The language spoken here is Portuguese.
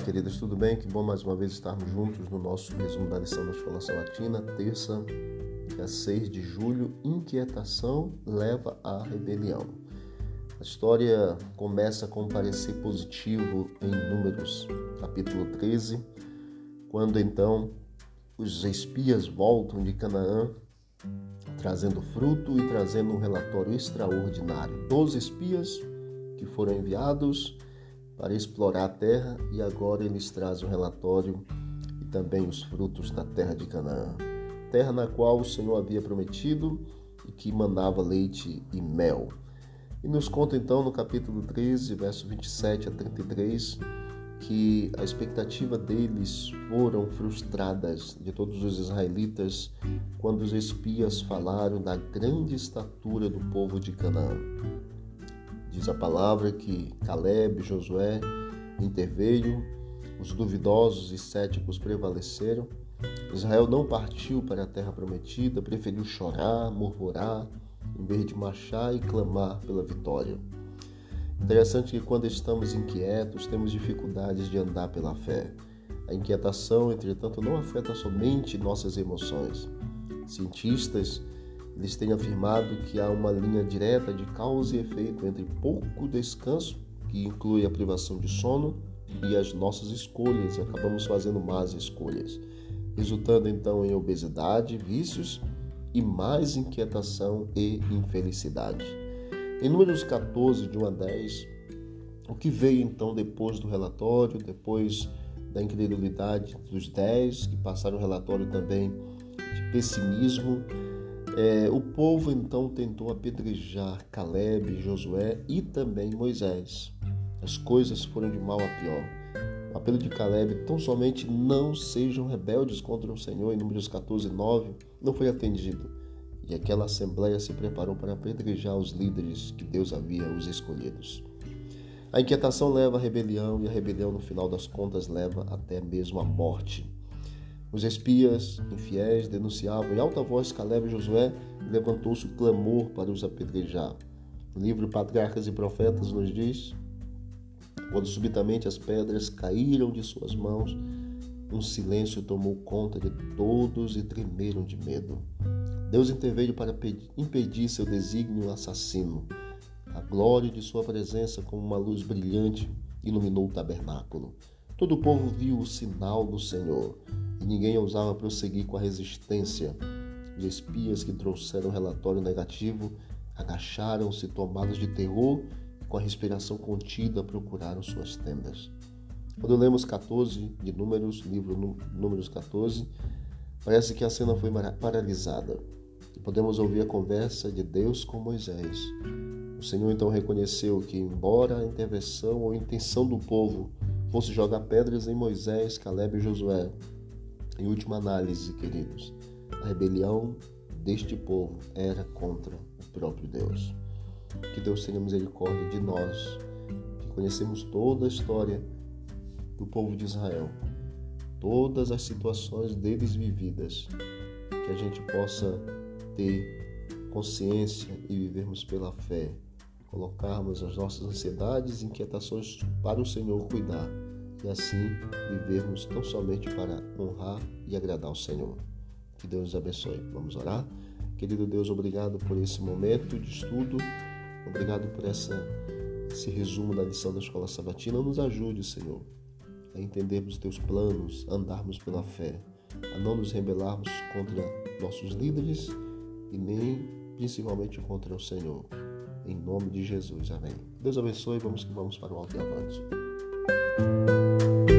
Olá, tudo bem? Que bom mais uma vez estarmos juntos no nosso resumo da lição da Escola Salatina, terça, dia 6 de julho. Inquietação leva à rebelião. A história começa com um parecer positivo em Números, capítulo 13, quando então os espias voltam de Canaã trazendo fruto e trazendo um relatório extraordinário. Doze espias que foram enviados para explorar a terra e agora eles trazem o relatório e também os frutos da terra de Canaã, terra na qual o Senhor havia prometido e que manava leite e mel. E nos conta então no capítulo 13, verso 27 a 33, que a expectativa deles foram frustradas de todos os israelitas quando os espias falaram da grande estatura do povo de Canaã. Diz a palavra que Caleb Josué interveio, os duvidosos e céticos prevaleceram. Israel não partiu para a terra prometida, preferiu chorar, murmurar, em vez de marchar e clamar pela vitória. Interessante que quando estamos inquietos, temos dificuldades de andar pela fé. A inquietação, entretanto, não afeta somente nossas emoções. Cientistas eles têm afirmado que há uma linha direta de causa e efeito entre pouco descanso, que inclui a privação de sono, e as nossas escolhas, e acabamos fazendo más escolhas, resultando então em obesidade, vícios e mais inquietação e infelicidade. Em Números 14, de 1 a 10, o que veio então depois do relatório, depois da incredulidade dos 10, que passaram o relatório também de pessimismo, é, o povo então tentou apedrejar Caleb, Josué e também Moisés. As coisas foram de mal a pior. O apelo de Caleb, tão somente não sejam rebeldes contra o Senhor, em Números 14, 9, não foi atendido. E aquela assembleia se preparou para apedrejar os líderes que Deus havia os escolhidos. A inquietação leva à rebelião, e a rebelião, no final das contas, leva até mesmo à morte. Os espias infiéis denunciavam em alta voz Caleb e Josué e levantou-se o clamor para os apedrejar. O livro Patriarcas e Profetas nos diz: quando subitamente as pedras caíram de suas mãos, um silêncio tomou conta de todos e tremeram de medo. Deus interveio para impedir seu desígnio assassino. A glória de sua presença, como uma luz brilhante, iluminou o tabernáculo. Todo o povo viu o sinal do Senhor e ninguém ousava prosseguir com a resistência. Os espias que trouxeram relatório negativo agacharam-se tomados de terror e com a respiração contida procuraram suas tendas. Quando lemos 14 de Números, livro Números 14, parece que a cena foi paralisada. E podemos ouvir a conversa de Deus com Moisés. O Senhor então reconheceu que, embora a intervenção ou intenção do povo fosse jogar pedras em Moisés, Caleb e Josué, em última análise, queridos, a rebelião deste povo era contra o próprio Deus. Que Deus tenha misericórdia de nós, que conhecemos toda a história do povo de Israel, todas as situações deles vividas, que a gente possa ter consciência e vivermos pela fé, colocarmos as nossas ansiedades e inquietações para o Senhor cuidar e assim vivermos tão somente para honrar e agradar o Senhor. Que Deus nos abençoe. Vamos orar? Querido Deus, obrigado por esse momento de estudo, obrigado por essa, esse resumo da lição da Escola Sabatina. Nos ajude, Senhor, a entendermos teus planos, a andarmos pela fé, a não nos rebelarmos contra nossos líderes e nem principalmente contra o Senhor. Em nome de Jesus, amém. Deus abençoe, vamos que vamos para o alto e avante. thank you